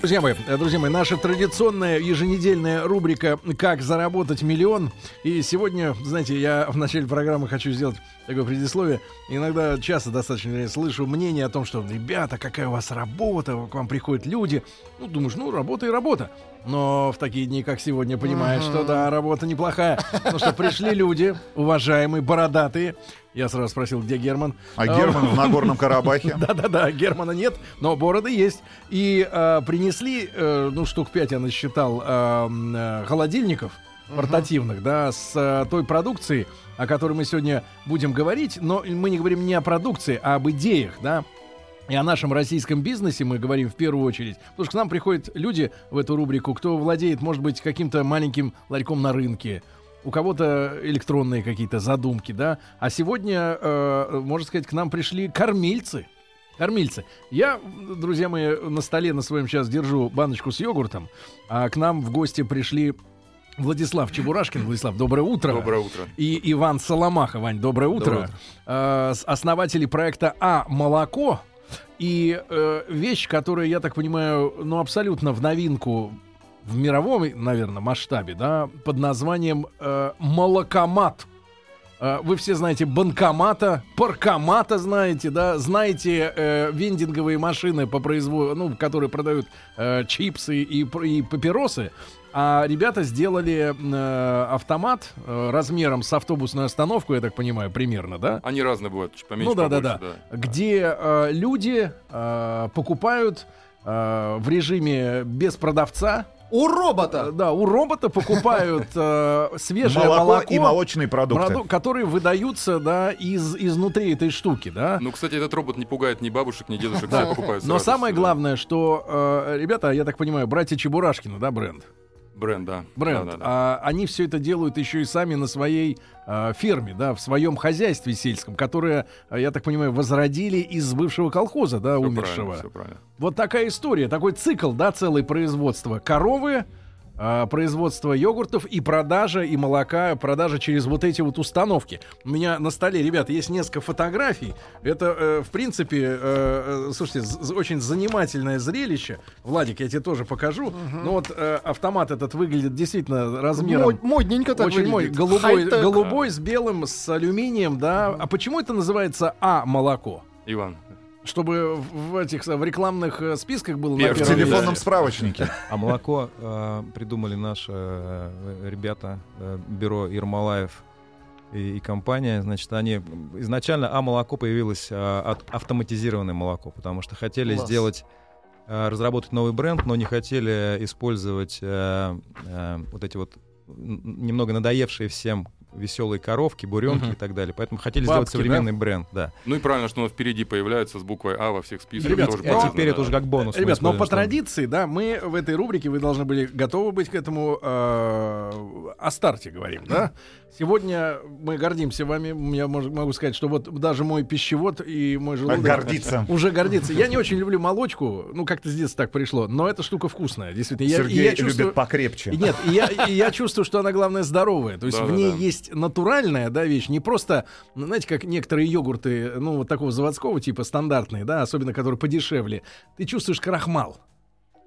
Друзья мои, друзья мои, наша традиционная еженедельная рубрика «Как заработать миллион». И сегодня, знаете, я в начале программы хочу сделать такое предисловие. Иногда часто достаточно слышу мнение о том, что, ребята, какая у вас работа, к вам приходят люди. Ну, думаешь, ну, работа и работа. Но в такие дни, как сегодня, понимаешь, что да, работа неплохая. Потому что пришли люди, уважаемые, бородатые. Я сразу спросил, где Герман. А Герман в Нагорном Карабахе? Да-да-да, Германа нет, но бороды есть. И э, принесли, э, ну, штук пять я насчитал, э, э, холодильников портативных, да, с э, той продукцией, о которой мы сегодня будем говорить. Но мы не говорим не о продукции, а об идеях, да. И о нашем российском бизнесе мы говорим в первую очередь. Потому что к нам приходят люди в эту рубрику, кто владеет, может быть, каким-то маленьким ларьком на рынке, у кого-то электронные какие-то задумки, да. А сегодня, э, можно сказать, к нам пришли кормильцы. Кормильцы. Я, друзья мои, на столе на своем сейчас держу баночку с йогуртом, а к нам в гости пришли Владислав Чебурашкин. Владислав, доброе утро. Доброе утро. И Иван Соломаха. Вань, доброе утро. Доброе. Э, основатели проекта А «Молоко». И э, вещь, которая, я так понимаю, ну, абсолютно в новинку в мировом, наверное, масштабе, да, под названием э, «Молокомат». Э, Вы все знаете банкомата, паркомата знаете, да, знаете э, вендинговые машины по производству, ну, которые продают э, чипсы и, и папиросы. А ребята сделали э, автомат э, размером с автобусную остановку, я так понимаю, примерно, да? Они разные бывают, чуть поменьше, ну да, да, побольше, да. Где э, люди э, покупают э, в режиме без продавца. У Э, робота! Да, у робота покупают э, свежее Молоко молоко, и молочные продукты. проду- которые выдаются, да, из изнутри этой штуки, да. Ну, кстати, этот робот не пугает ни бабушек, ни дедушек, Да. все покупают Но самое всё. главное, что э, ребята, я так понимаю, братья Чебурашкины, да, бренд. Бренд, да. Бренд. Да, да, да. А они все это делают еще и сами на своей а, ферме, да, в своем хозяйстве сельском, которое, а, я так понимаю, возродили из бывшего колхоза, да, Всё умершего. правильно, всё правильно. Вот такая история, такой цикл, да, целое производство. Коровы, а, производство йогуртов и продажа и молока, продажа через вот эти вот установки. У меня на столе, ребята, есть несколько фотографий. Это, э, в принципе, э, э, слушайте, очень занимательное зрелище. Владик, я тебе тоже покажу. Ну вот э, автомат этот выглядит действительно размером... Мод- модненько так Очень мой, выглядит. голубой, Хай-тек. голубой с белым, с алюминием, да. А почему это называется А молоко? Иван, Чтобы в в этих в рекламных э, списках было на Первый. В первом телефонном месте. справочнике. А молоко э, придумали наши э, ребята, э, бюро Ермолаев и, и компания. Значит, они изначально А молоко появилось э, от автоматизированное молоко, потому что хотели Класс. сделать э, разработать новый бренд, но не хотели использовать э, э, вот эти вот немного надоевшие всем веселые коровки, буренки Мгм. и так далее. Поэтому хотели сделать Бабки, современный бренд, да. ну и правильно, что он впереди появляется с буквой А во всех списках. Ребят, тоже а теперь да. это уже как бонус. Ребят, но по что- традиции, да, мы в этой рубрике, вы должны были готовы быть к этому э, о старте говорим, да? Сегодня мы гордимся вами. Я могу сказать, что вот даже мой пищевод и мой желудок Гордится. уже гордится. Я не очень люблю молочку, ну как-то с детства так пришло, но эта штука вкусная, действительно. Я, Сергей я чувствую, любит покрепче. Нет, и я, и я чувствую, что она, главное, здоровая. То есть в Да-да-да. ней есть натуральная да, вещь, не просто, ну, знаете, как некоторые йогурты, ну, вот такого заводского типа, стандартные, да, особенно которые подешевле. Ты чувствуешь крахмал.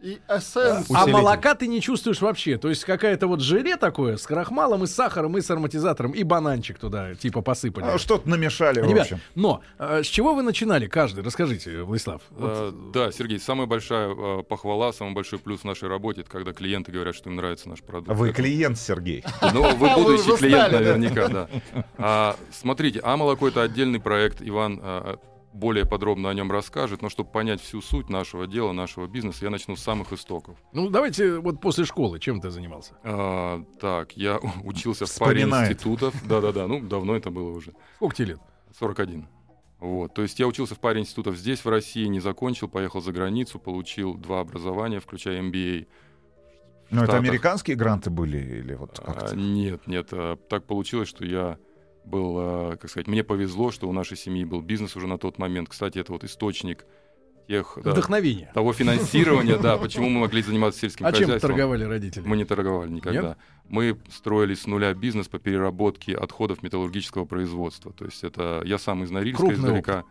И эссенс. А молока ты не чувствуешь вообще. То есть какая-то вот желе такое с крахмалом и с сахаром, и с ароматизатором, и бананчик туда типа посыпали. А, Что-то намешали, в Ребят, общем. но э, с чего вы начинали каждый? Расскажите, Владислав. Вот, Э, Да, Сергей, самая большая э, похвала, самый большой плюс в нашей работе, это когда клиенты говорят, что им нравится наш продукт. Вы Это- клиент, Сергей. Ну, вы Вы будущий клиент наверняка, да. А, смотрите, а молоко это отдельный проект. Иван а, более подробно о нем расскажет. Но чтобы понять всю суть нашего дела, нашего бизнеса, я начну с самых истоков. Ну, давайте вот после школы, чем ты занимался? А, так, я учился в паре Вспоминает. институтов. Да-да-да, ну, давно это было уже. Сколько тебе лет? 41. Вот. То есть я учился в паре институтов здесь, в России, не закончил, поехал за границу, получил два образования, включая MBA. Ну, это Штатах. американские гранты были или вот А, как-то? нет, нет, а, так получилось, что я был, а, как сказать, мне повезло, что у нашей семьи был бизнес уже на тот момент. Кстати, это вот источник тех да, Вдохновение. того финансирования, да, почему мы могли заниматься сельским А чем хозяйством. торговали родители? Мы не торговали никогда. Мы строили с нуля бизнес по переработке отходов металлургического производства. То есть это я сам из Норильска Крупный издалека. А,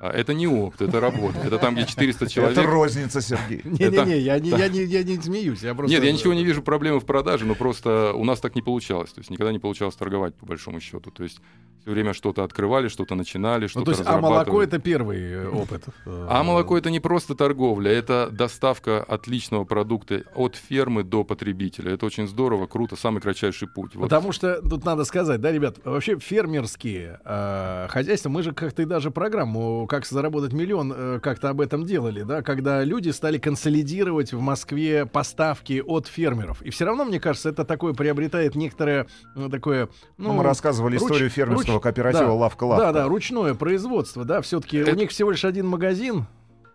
это не опыт, это работа. Это там, где 400 человек. Это розница, Сергей. Не-не-не, я не, я, не, я не смеюсь. Я просто... Нет, я ничего не вижу проблемы в продаже, но просто у нас так не получалось. То есть никогда не получалось торговать, по большому счету. То есть все время что-то открывали, что-то начинали, Ну, что-то то есть, а молоко это первый э, опыт. А молоко это не просто торговля, это доставка отличного продукта от фермы до потребителя. Это очень здорово, круто, самый кратчайший путь. Вот. Потому что тут надо сказать, да, ребят, вообще фермерские э, хозяйства, мы же как-то и даже программу «Как заработать миллион» э, как-то об этом делали, да, когда люди стали консолидировать в Москве поставки от фермеров. И все равно, мне кажется, это такое приобретает некоторое ну, такое... Ну, мы рассказывали руч- историю фермерского руч- кооператива да, «Лавка-лавка». Да, да, ручное производство, да, все-таки Это- у них всего лишь один магазин,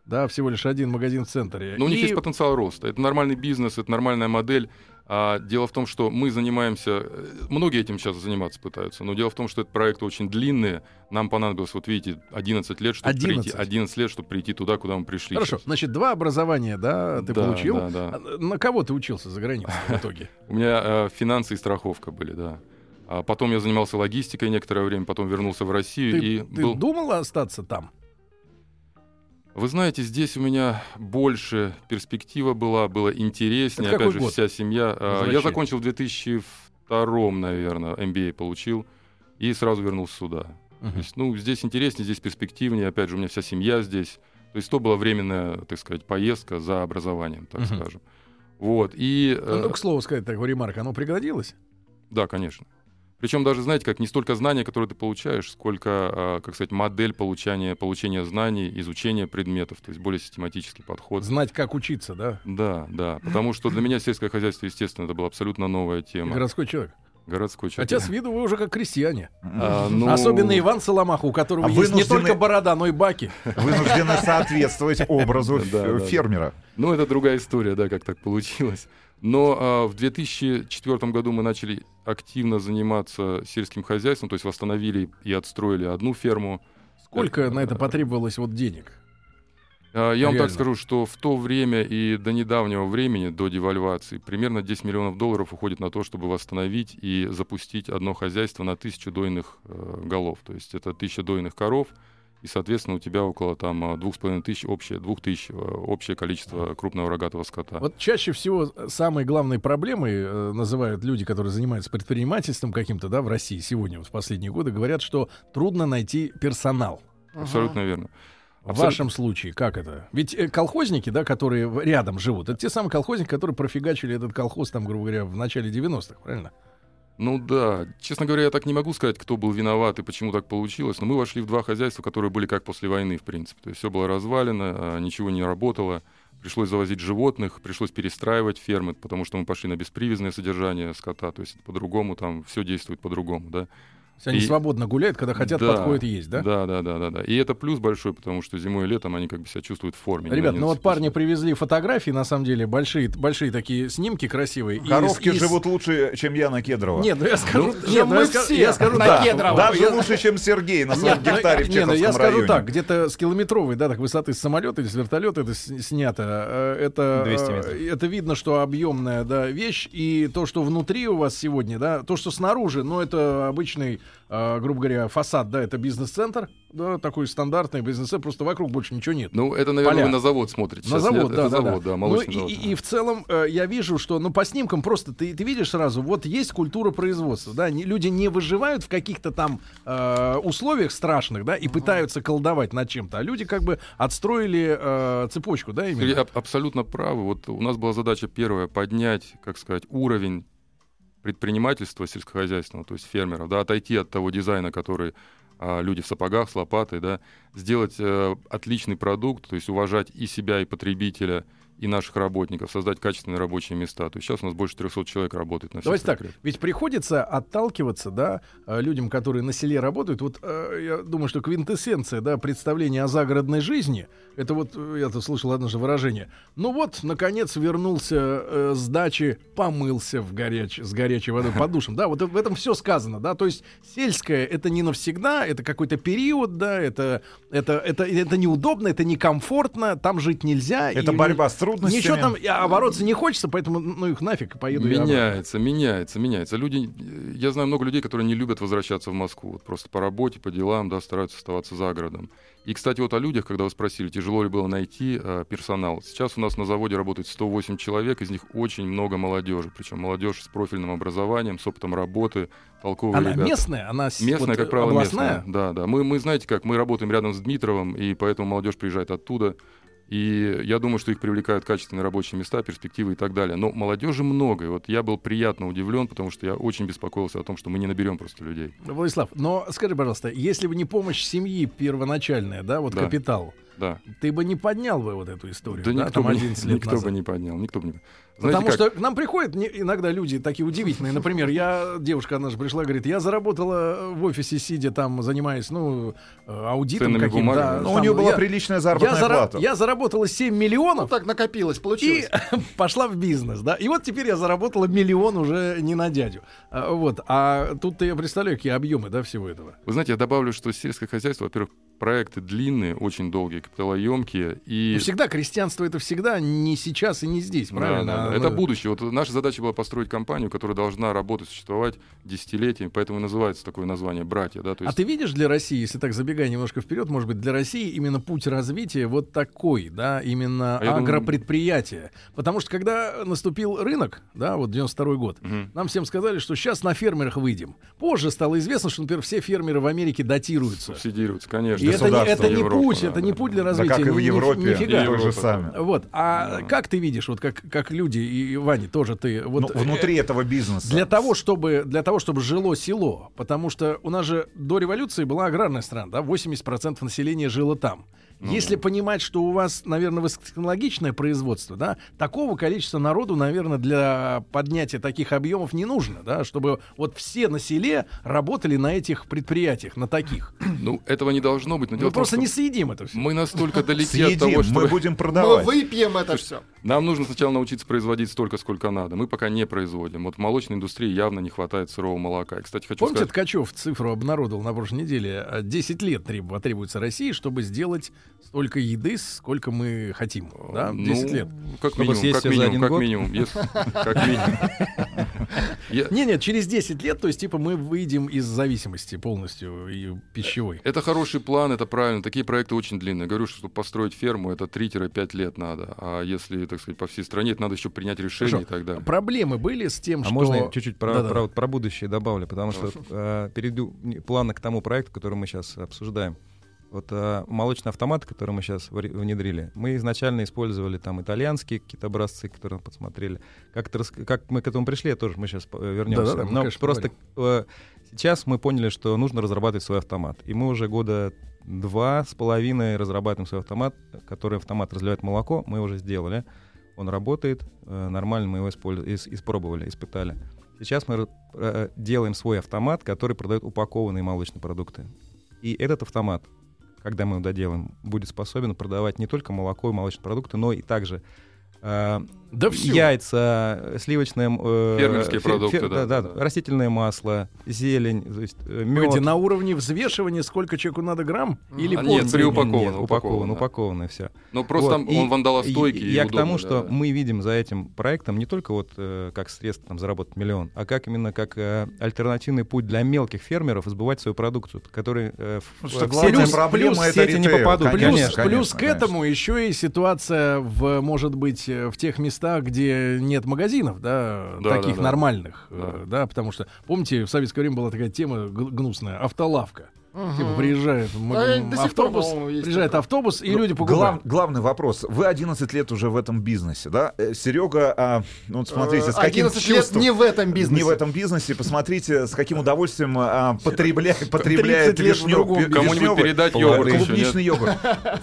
да, всего лишь один магазин в центре. Но у них И- есть потенциал роста. Это нормальный бизнес, это нормальная модель. А дело в том, что мы занимаемся, э, многие этим сейчас заниматься пытаются, но дело в том, что этот проект очень длинный. Нам понадобилось, вот видите, 11 лет, чтобы 11. прийти. 11 лет, чтобы прийти туда, куда мы пришли. Хорошо, сейчас. значит, два образования, да, ты Да, получил. да, да. А На кого ты учился за границей в итоге? У меня э, финансы и страховка были, да. А потом я занимался логистикой некоторое время, потом вернулся в Россию Ты, и ты был. думал остаться там? Вы знаете, здесь у меня больше перспектива была, было интереснее. Это Опять же, год? вся семья. А, Я закончил в 2002, наверное, MBA получил и сразу вернулся сюда. То есть, ну, здесь интереснее, здесь перспективнее. Опять же, у меня вся семья здесь. То есть, то была временная, так сказать, поездка за образованием, так Мгм. скажем. Вот. И, Ну, э, ну, к слову сказать, такой ремарк, оно пригодилось? да, конечно. Причем даже, знаете, как не столько знания, которые ты получаешь, сколько, а, как сказать, модель получения, получения знаний, изучения предметов, то есть более систематический подход. Знать, как учиться, да? Да, да. Потому что для меня сельское хозяйство, естественно, это была абсолютно новая тема. городской человек. Городской человек. Хотя с виду вы уже как крестьяне. А, ну, Особенно Иван Соломаха, у которого А есть не вынуждены- только борода, но и баки. Вынуждены соответствовать образу фермера. Ну, это другая история, да, как так получилось. Но а, в 2004 году мы начали активно заниматься сельским хозяйством, то есть восстановили и отстроили одну ферму. Сколько на это потребовалось вот денег? А, Я вам Реально. так скажу, что в то время и до недавнего времени, до девальвации, примерно 10 миллионов долларов уходит на то, чтобы восстановить и запустить одно хозяйство на тысячу дойных э, голов. То есть это тысяча дойных коров, и, соответственно, у тебя около там а, двух с половиной тысяч общее, двух тысяч э, общее количество крупного рогатого скота. Вот чаще всего самой главной проблемой э, называют люди, которые занимаются предпринимательством каким-то, да, в России сегодня, вот в последние годы, говорят, что трудно найти персонал. Абсолютно верно. В вашем случае как это? Ведь э, колхозники, да, которые рядом живут, это те самые колхозники, которые профигачили этот колхоз, там, грубо говоря, в начале 90-х, правильно? Ну да, честно говоря, я так не могу сказать, кто был виноват и почему так получилось, но мы вошли в два хозяйства, которые были как после войны, в принципе. То есть все было развалено, а, ничего не работало, пришлось завозить животных, пришлось перестраивать фермы, потому что мы пошли на беспривязное содержание скота, то есть по-другому там все действует по-другому, да. То есть они И- свободно гуляют, когда хотят, Да, подходят и есть, да? Да, да, да, да, да. И это плюс большой, потому что зимой и летом они как бы себя чувствуют в форме. Ребят, ну вот парни привезли фотографии, на самом деле, большие, большие такие снимки красивые. Коровки и живут лучше, чем я на Кедрово. Нет, ну я скажу, чем нет, ну, я мы ска- все я скажу на так. Кедрово. Даже Я- лучше, чем Сергей на своем Нет, ну, гектаре в не, ну, я скажу так, где-то с километровой, да, так высоты с самолета или с вертолета это снято. э, Это, 200 э, метров. это видно, что объемная да, вещь. И то, что внутри у вас сегодня, да, то, что снаружи, ну, это обычный, э, грубо говоря, фасад, да, это бизнес-центр, да, такой стандартный бизнес-центр, просто вокруг больше ничего нет. Ну, это, наверное, Поля. вы на завод смотрите. На сейчас, завод, нет? да, это да, завод, да. да, Ну, завод. и- и в целом э, я вижу, что, ну, по снимкам просто ты, ты видишь сразу, вот есть культура производства, да, не- люди не выживают в каких-то там э, условиях страшных, да, и пытаются колдовать над чем-то, а люди как бы отстроили э, цепочку, да, Сергей именно. аб- абсолютно правы. Вот у нас была задача первая поднять, как сказать, уровень предпринимательства сельскохозяйственного, то есть фермеров, да, отойти от того дизайна, который а, люди в сапогах с лопатой, да, сделать э, отличный продукт, то есть уважать и себя, и потребителя, и наших работников, создать качественные рабочие места. То есть сейчас у нас больше 300 человек работает на всех Давайте так, ведь приходится отталкиваться, да, э, людям, которые на селе работают. Вот э, я думаю, что квинтэссенция, да, представления о загородной жизни, это вот, э, я-то слышал одно же выражение. Ну вот, наконец вернулся э, с дачи, помылся в горяч, с горячей водой под душем. Да, вот в этом все сказано, да. То есть сельское это не навсегда, это какой-то период, да, это, это, это, это неудобно, это некомфортно, там жить нельзя. Это и борьба с трудностями. Ничего там, а бороться не хочется, поэтому, ну их нафиг, поеду. Меняется, меняется, меняется. Люди, я знаю много людей, которые не любят возвращаться в Москву. Вот просто по работе, по делам, да, стараются оставаться за городом. И, кстати, вот о людях, когда вы спросили, тяжело ли было найти э, персонал. Сейчас у нас на заводе работает 108 человек, из них очень много молодежи. Причем молодежь с профильным образованием, с опытом работы, толковые Она ребята. местная, она Местная, вот, как правило, областная. местная. Да, да. Мы, мы, знаете как, мы работаем рядом с Дмитровым, и поэтому молодежь приезжает оттуда. И я думаю, что их привлекают качественные рабочие места, перспективы и так далее. Но молодежи много. И вот я был приятно удивлен, потому что я очень беспокоился о том, что мы не наберем просто людей. Владислав, но скажи, пожалуйста, если бы не помощь семьи первоначальная, да, вот Да. капитал, Да. ты бы не поднял бы вот эту историю, Да, да, никто, там бы, не- 11 лет никто назад? бы не поднял. Никто бы не... Знаете Потому как? что к нам приходят не- иногда люди такие удивительные. Например, я, девушка, она же пришла, говорит, я заработала в офисе, сидя там, занимаясь, ну, э, аудитом Ценными каким-то. да, Но у там, нее была я- приличная я, заработная зара- плата. я заработала 7 Ну миллионов так накопилось, и получилось. пошла в бизнес, да. И вот теперь я заработала миллион уже не на дядю. А, Вот. А тут-то я представляю, какие объемы, да, всего этого. Вы знаете, я добавлю, что сельское хозяйство, во-первых, проекты длинные, очень долгие, капиталоемкие. И... Ну, всегда крестьянство это всегда не сейчас и не здесь, Да, правильно? да, да. Оно- Это будущее. Вот наша задача была построить компанию, которая должна работать, существовать десятилетиями, поэтому и называется такое название «братья». Да? То А есть, ты видишь для России, если так забегая немножко вперед, может быть, для России именно путь развития вот такой, да, именно А я думаю-. Потому что когда наступил рынок, да, вот 92 год, Мгм. нам всем сказали, что сейчас на фермерах выйдем. Позже стало известно, что, например, все фермеры в Америке датируются. субсидируется, конечно. И это не, это не путь, да, это да, не да. путь для Да развития. как и в ни- Европе, нифига. то же самое. Вот. А Да. как ты видишь, вот как, как люди, и Ваня, тоже ты, вот Ну, внутри этого бизнеса. для того, чтобы, для того, чтобы жило село, потому что у нас же до революции была аграрная страна, да, 80% населения жило там. Ну Если да. понимать, что у вас, наверное, высокотехнологичное производство, да, такого количества народу, наверное, для поднятия таких объемов не нужно, да, чтобы вот все на селе работали на этих предприятиях, на таких. Ну, этого не должно быть. Но Мы том, просто что не съедим это все. мы настолько далеки от Съедим, того, что мы будем Мы продавать. выпьем это все. нам нужно сначала научиться производить столько, сколько надо. Мы пока не производим. Вот в молочной индустрии явно не хватает сырого молока. И, кстати, хочу Помните, сказать... Ткачев цифру обнародовал на прошлой неделе? А, 10 лет треб- потребуется России, чтобы сделать столько еды, сколько мы хотим. Да? Ну, 10 лет. Как Чтобы минимум, как минимум, один как год? минимум. Если- Как минимум. Я- Не, нет, через 10 лет, то есть, типа, мы выйдем из зависимости полностью и пищевой. Это хороший план, это правильно. Такие проекты очень длинные. Говорю, что чтобы построить ферму, это 3-5 лет надо. А если, так сказать, по всей стране, это надо еще принять решение Хорошо. и так далее. Проблемы были с тем, А что... можно я чуть-чуть про, Да-да-да. про, вот про будущее добавлю, потому что э, перейду плавно к тому проекту, который мы сейчас обсуждаем. Вот э, молочный автомат, который мы сейчас внедрили, мы изначально использовали там итальянские какие-то образцы, которые мы подсмотрели. Как, как мы к этому пришли, тоже мы сейчас вернемся. Да-да-да, мы, Но конечно, просто э, сейчас мы поняли, что нужно разрабатывать свой автомат. И мы уже года два с половиной разрабатываем свой автомат, который автомат разливает молоко, мы уже сделали. Он работает, э, нормально мы его использ- ис- испробовали, испытали. Сейчас мы э, делаем свой автомат, который продает упакованные молочные продукты. И этот автомат, когда мы его доделаем, будет способен продавать не только молоко и молочные продукты, но и также э, Да всё. яйца, сливочное... э, Фермерские продукты, да, да, да, да. растительное масло, зелень, то есть э, мед. на уровне взвешивания сколько человеку надо грамм? Или А нет, порции? при упаковано, Нет, упаковано, упаковано. упаковано все. Но просто там он вандалостойкий и, Я к удобный, тому, да, что да. мы видим за этим проектом не только вот э, как средство там, заработать миллион, а как именно как э, альтернативный путь для мелких фермеров сбывать свою продукцию, который э, в, Потому что в сети- проблема в это сети не попадут. Плюс, Конечно, плюс конечно, к этому еще и ситуация в, может быть, в тех местах, где нет магазинов, да, Да, таких да, да. нормальных, Да. э, да, потому что, помните, в советское время была такая тема гнусная, автолавка. Мгм. Типа приезжает м- Да, м- до автобус, приезжает такое. автобус, и Ну, люди глав- покупают. главный вопрос. Вы 11 лет уже в этом бизнесе, да? Э, Серега, а, ну вот смотрите, с каким 11 лет чувством... не в этом бизнесе. Не в этом бизнесе. Посмотрите, с каким удовольствием а, потребля- потребляет 30 лет в вишню-. Кому-нибудь передать йогурт еще, клубничный йогурт.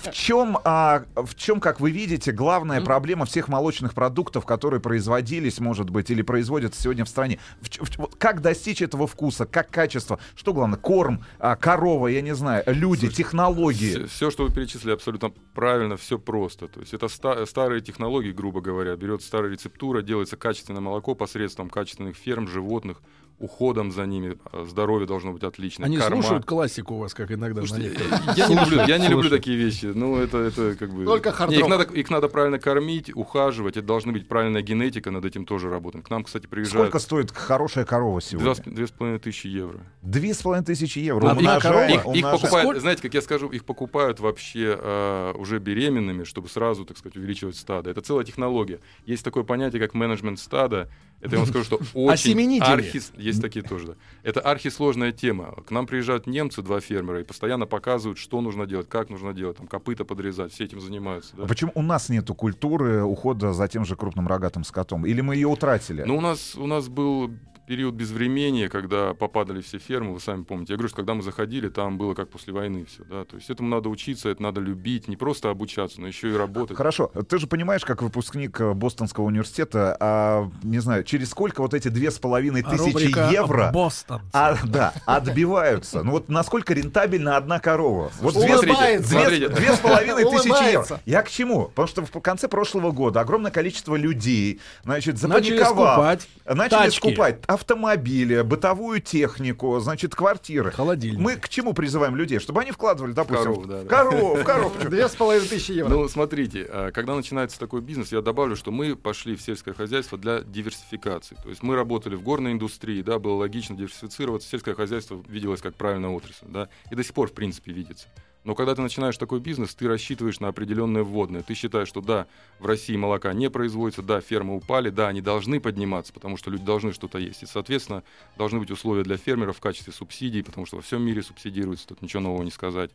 В чем, а, в чем, как вы видите, главная проблема всех молочных продуктов, которые производились, может быть, или производятся сегодня в стране? В в как достичь этого вкуса, как качество? Что главное? Корм, а, корова, я не знаю, люди, технологии. Все, что вы перечислили, абсолютно правильно, все просто. То есть это ста- старые технологии, грубо говоря. Берется старая рецептура, делается качественное молоко посредством качественных ферм, животных, уходом за ними. а, Здоровье должно быть отличное. Они корма. слушают классику у вас, как иногда Слушайте, я не люблю, я не люблю такие вещи. Ну, это, это как бы... Только Не, их, надо, их надо правильно кормить, ухаживать. Это должна быть правильная генетика, над этим тоже работаем. К нам, кстати, приезжают Сколько стоит хорошая корова сегодня? две с половиной тысячи евро. Две с половиной тысячи евро. Одна Умножаем, корова? Их, их покупают, Сколько- знаете, как я скажу, их покупают вообще э, уже беременными, чтобы сразу, так сказать, увеличивать стадо. Это целая технология. Есть такое понятие, как менеджмент стада. Это я вам скажу, что очень архис... Есть такие тоже, да. Это архисложная тема. К нам приезжают немцы, два фермера, и постоянно показывают, что нужно делать, как нужно делать, там, копыта подрезать, все этим занимаются. да. А почему у нас нету культуры ухода за тем же крупным рогатым скотом? Или мы ее утратили? Ну, у нас, у нас был период безвремения, когда попадали все фермы, вы сами помните. Я говорю, что когда мы заходили, там было как после войны все, да. То есть этому надо учиться, это надо любить, не просто обучаться, но еще и работать. Хорошо, ты же понимаешь, как выпускник э, Бостонского университета, а, не знаю, через сколько вот эти две с половиной тысячи Рубрика евро «Бостон». а, да, отбиваются. Ну вот насколько рентабельна одна корова? Вот две, Улыбается. две- Смотрите. две с половиной тысячи евро. Я к чему? Потому что в конце прошлого года огромное количество людей, значит, Начали запаниковав, скупать начали скупать автомобили, бытовую технику, значит, квартиры. Холодильник. Мы к чему призываем людей? Чтобы они вкладывали, допустим, Корову, да, да. корову, в корову. Две с половиной тысячи евро. Ну, смотрите, а, когда начинается такой бизнес, я добавлю, что мы пошли в сельское хозяйство для диверсификации. То есть мы работали в горной индустрии, да, было логично диверсифицироваться. Сельское хозяйство виделось как правильная отрасль, да, и до сих пор, в принципе, видится. Но когда ты начинаешь такой бизнес, ты рассчитываешь на определенные вводные. Ты считаешь, что да, в России молока не производится, да, фермы упали, да, они должны подниматься, потому что люди должны что-то есть. И, соответственно, должны быть условия для фермеров в качестве субсидий, потому что во всем мире субсидируется, тут ничего нового не сказать.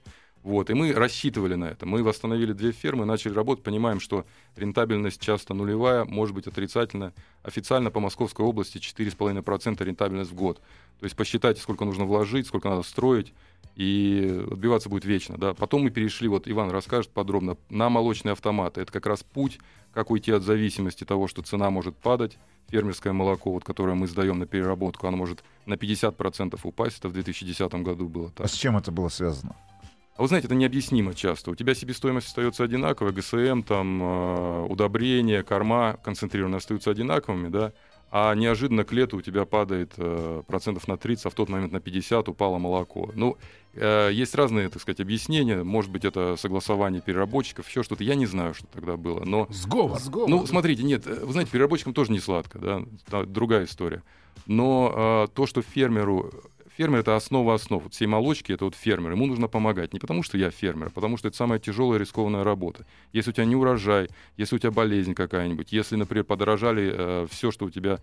Вот, и мы рассчитывали на это. Мы восстановили две фермы, начали работать, понимаем, что рентабельность часто нулевая, может быть отрицательная. Официально по Московской области 4,5% рентабельность в год. То есть посчитайте, сколько нужно вложить, сколько надо строить, и отбиваться будет вечно. Да. Потом мы перешли, вот Иван расскажет подробно, на молочные автоматы. Это как раз путь, как уйти от зависимости того, что цена может падать. Фермерское молоко, вот, которое мы сдаем на переработку, оно может на 50% упасть. Это в 2010 году было так. А с чем это было связано? А вы знаете, это необъяснимо часто. У тебя себестоимость остается одинаковая, ГСМ, там, э, удобрения, корма концентрированные остаются одинаковыми, да, а неожиданно к лету у тебя падает э, процентов на 30, а в тот момент на 50 упало молоко. Ну, э, есть разные, так сказать, объяснения. Может быть, это согласование переработчиков, еще что-то. Я не знаю, что тогда было, но Сговор. Сговор. ну, смотрите, нет, э, вы знаете, переработчикам тоже не сладко, да, другая история. Но э, то, что фермеру, фермер это основа основ, вот всей молочки это вот фермер, ему нужно помогать, не потому что я фермер, а потому что это самая тяжелая рискованная работа. Если у тебя не урожай, если у тебя болезнь какая-нибудь, если, например, подорожали все, что у тебя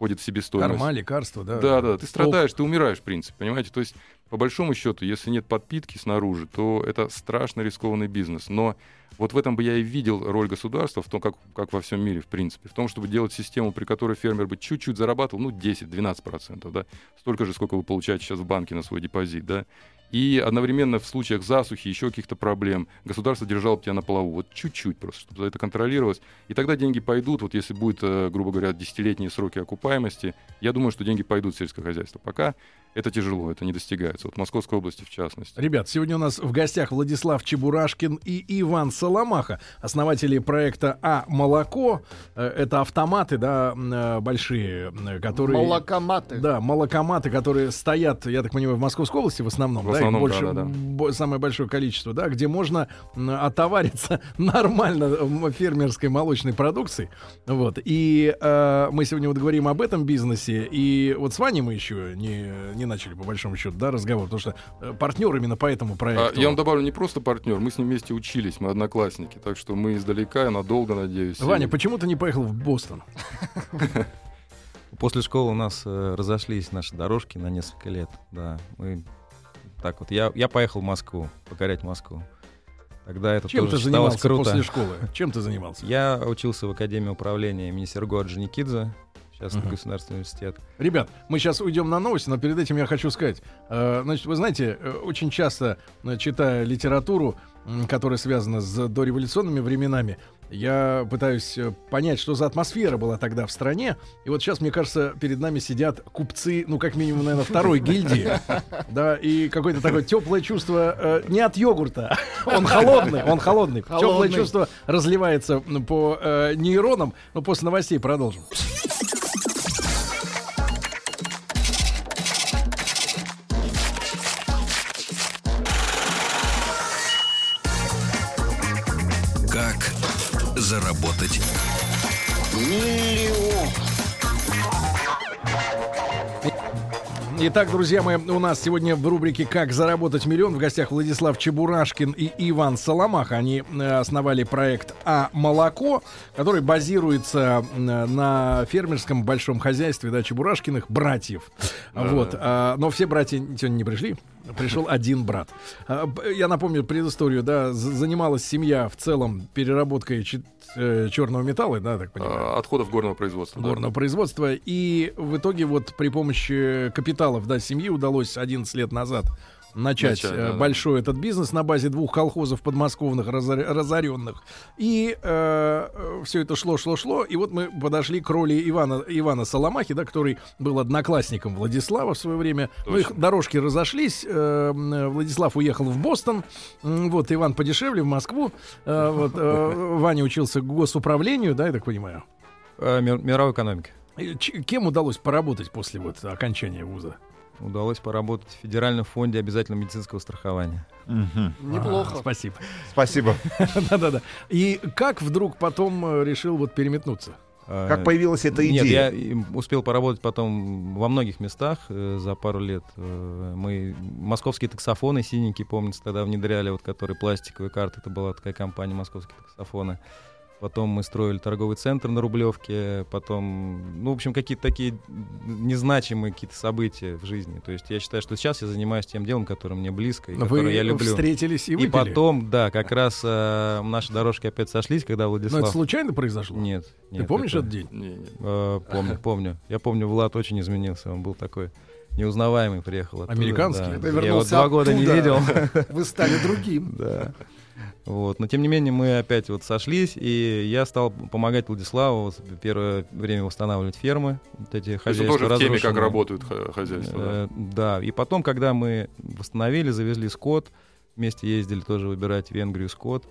входит в себестоимость. Корма, лекарства, да. Да, да, ты страдаешь, ты умираешь, в принципе, понимаете? То есть, по большому счету, если нет подпитки снаружи, то это страшно рискованный бизнес. Но вот в этом бы я и видел роль государства, в том, как, как во всем мире, в принципе, в том, чтобы делать систему, при которой фермер бы чуть-чуть зарабатывал, ну, 10-12%, да, столько же, сколько вы получаете сейчас в банке на свой депозит, да, и одновременно в случаях засухи, еще каких-то проблем, государство держало бы тебя на плаву. Вот чуть-чуть просто, чтобы это контролировалось. И тогда деньги пойдут, вот если будет, э, грубо говоря, десятилетние сроки окупаемости, я думаю, что деньги пойдут в сельское хозяйство. Пока это тяжело, это не достигается. Вот в Московской области в частности. Ребят, сегодня у нас в гостях Владислав Чебурашкин и Иван Соломаха, основатели проекта А молоко. Э, Это автоматы, да, э, большие, э, которые. Молокоматы. Да, молокоматы, которые стоят, я так понимаю, в Московской области в основном, В да, основном, больше, да, да, да. самое большое количество, да, где можно отовариться нормально фермерской молочной продукции. Вот. И э, мы сегодня вот говорим об этом бизнесе, и вот с Ваней мы еще не, не начали, по большому счету, да, разговор, потому что э, партнер именно по этому А, проекту. я вам добавлю, не просто партнер, мы с ним вместе учились, мы одноклассники, так что мы издалека, я надолго, надеюсь. Ваня, И- почему ты не поехал в Бостон? После школы у нас э, разошлись наши дорожки на несколько лет. Да, мы так вот. Я, я поехал в Москву, покорять Москву. Тогда это Чем тоже ты занимался круто. после школы? Чем ты занимался? Я учился в Академии управления имени Серго Орджоникидзе, сейчас Мгм. государственный университет. Ребят, мы сейчас уйдем на новости, но перед этим я хочу сказать. э, значит, вы знаете, э, очень часто, э, читая литературу, которая связана с дореволюционными временами, я пытаюсь понять, что за атмосфера была тогда в стране. И вот сейчас, мне кажется, перед нами сидят купцы, ну, как минимум, наверное, второй гильдии. Да, и какое-то такое теплое чувство э, не от йогурта. Он холодный, он холодный. Теплое Холодный. чувство разливается по э, нейронам. Но после новостей продолжим. Заработать Итак, друзья мои, у нас сегодня в рубрике «Как заработать миллион» в гостях Владислав Чебурашкин и Иван Соломах. Они э, основали проект «А молоко», который базируется э, на фермерском большом хозяйстве да, Чебурашкиных братьев. Вот. а, но все братья сегодня не пришли. Пришел один брат. А, Я напомню предысторию, да, занималась семья в целом переработкой э, черного металла, да, так понимаю А, Отходов горного производства. да. горного производства. И в итоге вот при помощи капиталов да, семьи удалось 11 лет назад начать Начать, э, да, да. большой этот бизнес на базе двух колхозов подмосковных разор- разоренных. И все это шло, шло, шло. И вот мы подошли к роли Ивана, Ивана Соломахи, да, который был одноклассником Владислава в свое время. Ну, их дорожки разошлись. э, Владислав уехал в Бостон. Вот Иван подешевле в Москву. Э, Вот э, Ваня учился госуправлению, да, я так понимаю. Э, мир- мировой экономики. Кем удалось поработать после вот окончания вуза? Удалось поработать в Федеральном фонде обязательного медицинского страхования. Мгм. Неплохо. А, спасибо. Спасибо. Да-да-да. И как вдруг потом э, решил вот переметнуться? Э, Как появилась эта Нет, идея? я им успел поработать потом во многих местах э, за пару лет. Э, мы московские таксофоны синенькие, помнится, тогда внедряли, вот которые пластиковые карты. Это была такая компания московские таксофоны. Потом мы строили торговый центр на Рублевке. Потом, ну, в общем, какие-то такие незначимые какие-то события в жизни. То есть я считаю, что сейчас я занимаюсь тем делом, которое мне близко и которое Вы я люблю. встретились и И выпили? потом, да, как раз э, наши дорожки опять сошлись, когда Но Владислав... это случайно произошло? Нет, Ты нет. помнишь это- этот день? Не, не. Э, помню, помню. Я помню, Влад очень изменился. Он был такой неузнаваемый, приехал оттуда. Американский? да. Ты Я его два года не оттуда. видел. Вы стали другим. Да. Вот. Но тем не менее мы опять вот сошлись, и я стал помогать Владиславу вот первое время восстанавливать фермы, вот эти То хозяйства тоже в теме, как работают хозяйства. да. Э, Да, и потом, когда мы восстановили, завезли скот, вместе ездили тоже выбирать в Венгрию скот,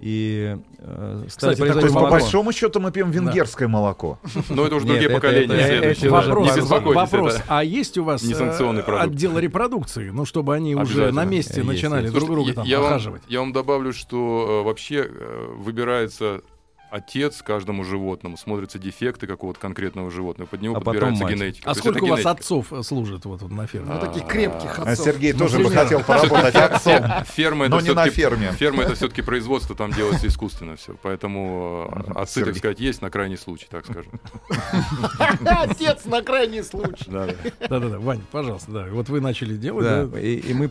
и э, Кстати, То есть, по большому счету, мы пьем венгерское молоко. Но это уже другие поколения, да. Вопрос, Не беспокойтесь, вопрос. это- А есть у вас э, отдел репродукции? Ну, чтобы они уже на месте Есть, начинали есть. друг Слушайте, друга я- там я, вам, охаживать. я вам добавлю, что э, вообще э, выбирается отец каждому животному, смотрятся дефекты какого-то конкретного животного, под него А потом подбирается мать. генетика. А То сколько у вас генетика. отцов э, служит вот, вот на ферме? Ну, таких крепких А отцов. Сергей тоже бы хотел поработать отцом. Ферма это Но не на ферме. Ферма это все-таки производство, там делается искусственно все. Поэтому э, отцы, так сказать, есть на крайний случай, так скажем. Отец на крайний случай. Да, да. Да-да-да, Вань, пожалуйста, да. Вот вы начали делать, Да, и, мы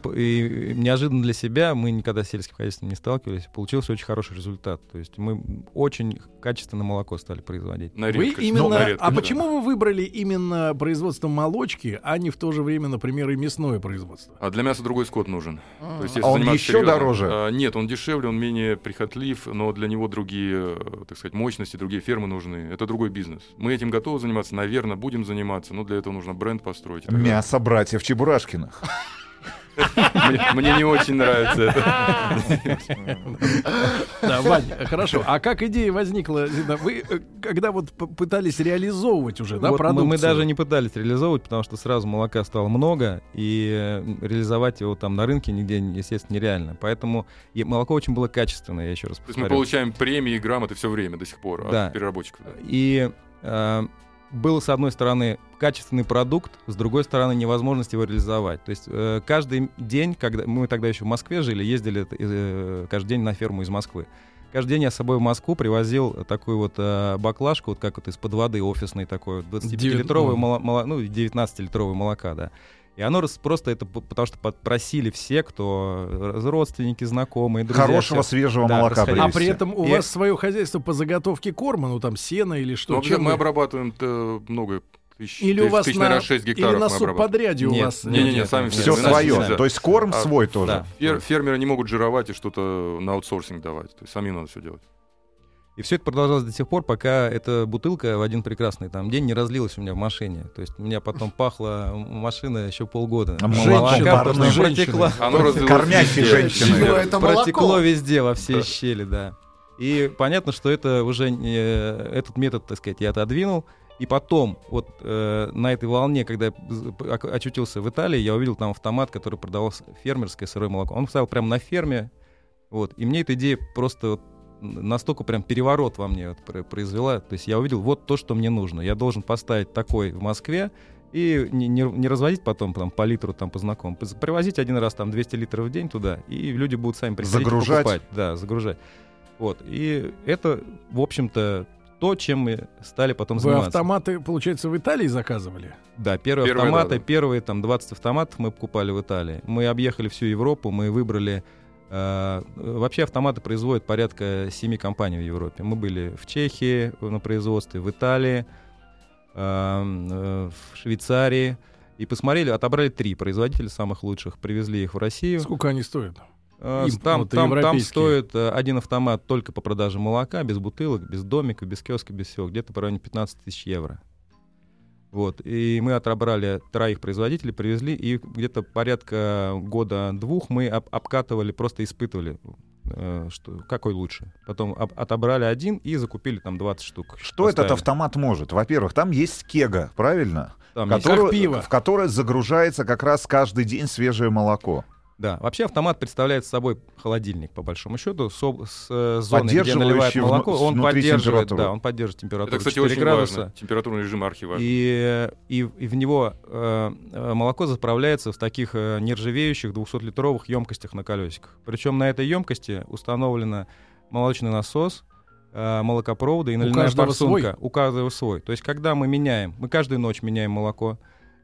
неожиданно для себя, мы никогда с сельским хозяйством не сталкивались, получился очень хороший результат. То есть мы очень качественно молоко стали производить. На Вы именно, Ну, на редкость, а да. почему вы выбрали именно производство молочки, а не в то же время, например, и мясное производство? А для мяса другой скот нужен. То есть, А если он заниматься еще серьезно- дороже? А, нет, он дешевле, он менее прихотлив, но для него другие, э, так сказать, мощности, другие фермы нужны. Это другой бизнес. Мы этим готовы заниматься, наверное, будем заниматься, но для этого нужно бренд построить. Мясо братьев Чебурашкиных. Мне, не очень нравится это. Да, Вань, хорошо. А как идея возникла? Вы э, когда вот пытались реализовывать уже, да, продукцию? мы даже не пытались реализовывать, потому что сразу молока стало много, и э, реализовать его там на рынке нигде, естественно, нереально. Поэтому молоко очень было качественное, я еще раз То есть мы повторю. получаем премии и грамоты все время до сих пор Да. от переработчиков. И был, с одной стороны, качественный продукт, с другой стороны, невозможность его реализовать. То есть э, каждый день, когда мы тогда еще в Москве жили, ездили э, каждый день на ферму из Москвы. Каждый день я с собой в Москву привозил такую вот э, баклажку, вот как вот из-под воды офисной такой, вот 25-литровой, Девят- моло- моло- ну, 19-литровой молока, да. И оно рас- просто это потому что попросили все, кто э, родственники, знакомые, друзья. Хорошего всё. свежего Да, молока. А при этом у И- вас свое хозяйство по заготовке корма, ну там сено или что? Ну, Чем мы вы- обрабатываем э, много тысяч, Или у вас тысяч, на, наверное, 6 или гектаров на мы обрабатываем. субподряде у Нет, вас? нет, нет, сами нет, все. Все Нет, Значит, свое. нельзя. То есть корм А, свой тоже. Да. Фер- Фермеры не могут жировать и что-то на аутсорсинг давать. То есть самим надо все делать. И все это продолжалось до тех пор, пока эта бутылка в один прекрасный там день не разлилась у меня в машине. То есть у меня потом пахла машина еще полгода. А молоко протекла. Разлилось Кормящие женщины. Это Протекло молоко? везде, во все щели, да. И понятно, что это уже не- этот метод, так сказать, я отодвинул. И потом, вот э, на этой волне, когда я очутился в Италии, я увидел там автомат, который продавал фермерское сырое молоко. Он стоял прямо на ферме. Вот. И мне эта идея просто вот настолько прям переворот во мне вот пр- произвела. То есть я увидел вот то, что мне нужно. Я должен поставить такой в Москве и не, не- не разводить потом там, по литру там, по знакомым. Привозить один раз там 200 литров в день туда, и люди будут сами приходить Загружать. покупать. Да, загружать. Вот. И это, в общем-то, то, чем мы стали потом Вы заниматься. автоматы, получается, в Италии заказывали? Да, первые Первые, автоматы, да, да. первые там 20 автоматов мы покупали в Италии. Мы объехали всю Европу, мы выбрали... э, вообще автоматы производят порядка 7 компаний в Европе. Мы были в Чехии на производстве, в Италии, э, э, в Швейцарии. И посмотрели, отобрали три производителя самых лучших, привезли их в Россию. Сколько они стоят? Им, Там, вот, там, там европейские. стоит один автомат только по продаже молока, без бутылок, без домика, без киоска, без всего, где-то по районе 15 тысяч евро. Вот. И мы отобрали троих производителей, привезли, и где-то порядка года-двух мы об- обкатывали, просто испытывали, э, что, какой лучше. Потом об- отобрали один и закупили там 20 штук. Что этот Поставили. автомат может? Во-первых, там есть кега, правильно? Там есть- Которую- Как пиво. В которое загружается как раз каждый день свежее молоко. Да, вообще автомат представляет собой холодильник, по большому счету, с, об- с э, зоной, где Поддерживающий молоко. вну- Он поддерживает, температуру. да, он поддерживает температуру Это, кстати, 4 очень градуса. важно. Температурный режим архиважный. И, и, и в него э, э, молоко заправляется в таких э, нержавеющих 200-литровых емкостях на колесиках. Причем на этой емкости установлено молочный насос, э, молокопроводы и наливная форсунка. У каждого свой. То есть, когда мы меняем, мы каждую ночь меняем молоко,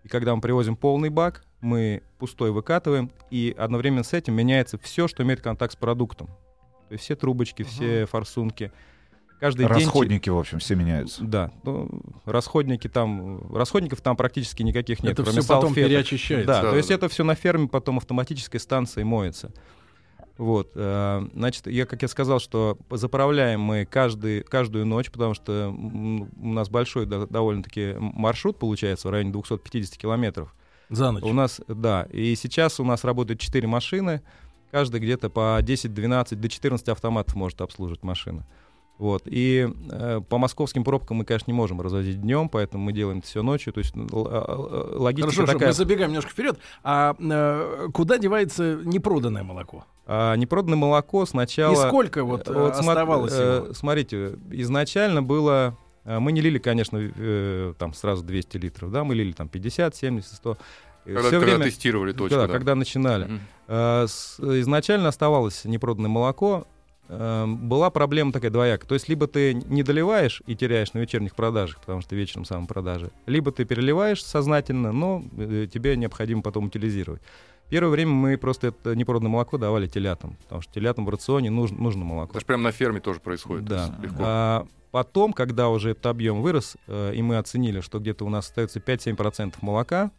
и когда мы привозим полный бак, мы пустой выкатываем, и одновременно с этим меняется все, что имеет контакт с продуктом. То есть все трубочки, все форсунки. Каждый день... Расходники, в общем, все меняются. Да, ну, расходники там, расходников там практически никаких нет, Это кроме все потом салфеток. переочищается. Да, Да, то есть да. это все на ферме потом автоматической станции моется. Вот, э, значит, я, как я сказал, что заправляем мы каждый, каждую ночь, потому что у нас большой до- довольно-таки маршрут получается в районе 250 километров. За ночь. У нас, да, и сейчас у нас работают 4 машины, каждый где-то по 10, 12, до 14 автоматов может обслуживать машина. Вот. И э, по московским пробкам мы, конечно, не можем развозить днем, поэтому мы делаем это все ночью. То есть л- л- л- логистика Хорошо, хорошо, такая. мы забегаем немножко вперед. А э, куда девается непроданное молоко? А, непроданное молоко сначала... И сколько вот, Э, э, смо- оставалось э, его? Смотрите, изначально было... э, Мы не лили, конечно, э, там сразу 200 литров, да, мы лили там 50, 70, 100. Э, Когда, всё когда время- тестировали точку. да, да. когда начинали. Мгм. Э, с- изначально оставалось непроданное молоко. Э, Была проблема такая двоякая. То есть либо ты не доливаешь и теряешь на вечерних продажах, потому что вечером сам продажи, либо ты переливаешь сознательно, но э, тебе необходимо потом утилизировать. Первое время мы просто это непроданное молоко давали телятам, потому что телятам в рационе нужно, нужно молоко. Это же прямо на ферме тоже происходит. Да. Легко. А потом, когда уже этот объем вырос, э, и мы оценили, что где-то у нас остается 5-7% молока,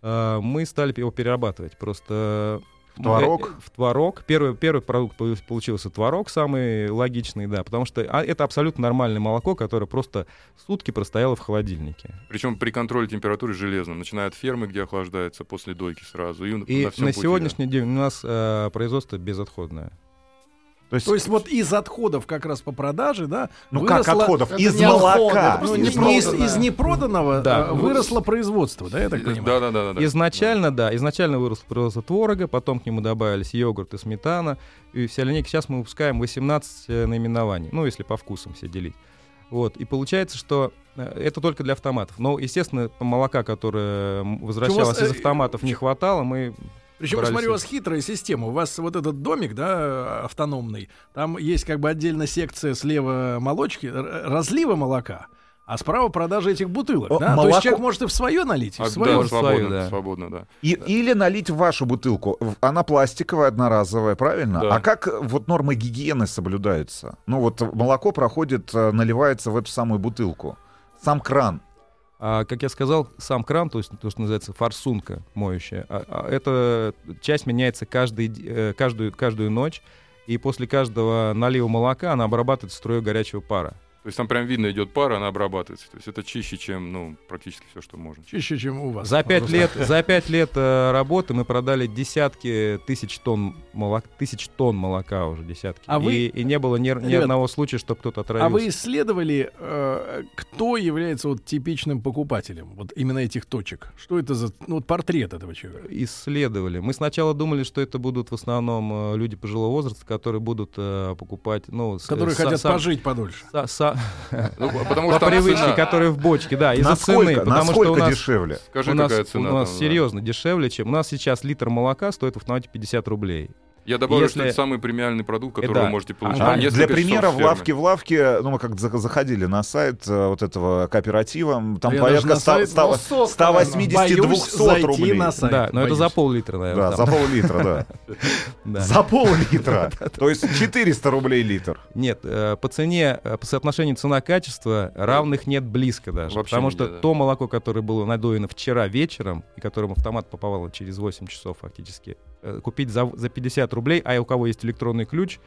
э, мы стали его перерабатывать. Просто В творог? э, В творог. Первый, первый продукт пол- получился творог, самый логичный, да, потому что а, это абсолютно нормальное молоко, которое просто сутки простояло в холодильнике. Причем при контроле температуры железном, начиная от фермы, где охлаждается, после дойки сразу. И, И на, на пути, сегодняшний день у нас э, производство безотходное. То есть, То есть вот из отходов как раз по продаже, да, ну как выросло- отходов? это Из не отходы, молока. это Ну, не, из, из непроданного Да. а, выросло производство, да, я так да. понимаю? Да, да, да, да, да. Изначально, да. изначально выросло производство творога, потом к нему добавились йогурт и сметана. И вся линейка, сейчас мы выпускаем 18 э, наименований, ну, если по вкусам все делить. Вот, и получается, что э, это только для автоматов. Но, естественно, молока, которое возвращалось э, из автоматов, не хватало, мы... Причем, я смотрю, у вас хитрая система. У вас вот этот домик, да, автономный, там есть как бы отдельно секция слева молочки, разлива молока, А справа продажа этих бутылок, О, да? То молоко- есть человек может и в свое налить, и А, в свое. да, свободно, да. свободно, да. И- или налить в вашу бутылку. Она пластиковая, одноразовая, правильно? Да. А как э, вот нормы гигиены соблюдаются? Ну вот молоко проходит, э, наливается в эту самую бутылку. Сам кран. А, как я сказал, сам кран, то есть то, что называется форсунка моющая, а- а эта часть меняется каждый, э, каждую, каждую ночь, и после каждого налива молока она обрабатывает струей горячего пара. То есть там прям видно идет пара, она обрабатывается. То есть это чище, чем, ну, практически все, что можно. Чище, чем у вас. За пять лет, за пять лет э, работы мы продали десятки тысяч тонн молока, тысяч тонн молока уже десятки. А вы- и, и не было ни, ни Ребят, одного случая, чтобы кто-то отравился. А вы исследовали, э, кто является вот типичным покупателем вот именно этих точек? Что это за ну, вот портрет этого человека? исследовали. Мы сначала думали, что это будут в основном э, люди пожилого возраста, которые будут э, покупать, ну, с- Которые са- хотят сам- пожить подольше. са- Ну, потому по что там привычке, цена. которые в бочке, да, из-за цены, потому насколько что у нас, дешевле? Скажи, у нас, какая цена. у нас там, да. серьезно дешевле, чем у нас сейчас литр молока стоит в автомате 50 рублей. Я добавлю, что Если- это самый премиальный продукт, который да. вы можете получить. А, Там А, несколько для примера, в лавке в лавке, ну, мы как за- заходили на сайт э, вот этого кооператива, там Я порядка на 100, сайт, 100, ну, сотка, 180 Боюсь 200 зайти рублей. на сайт. да, но это боюсь. за пол-литра, наверное. Да, там. за пол-литра, да. Да. За пол-литра. То есть 400 рублей литр. Нет, э, по цене, э, по соотношению цена-качество равных нет близко даже. Потому что да. то молоко, которое было надоено вчера вечером, и которым автомат попало через 8 часов фактически, э, купить за, за 50 рублей, а у кого есть электронный ключ,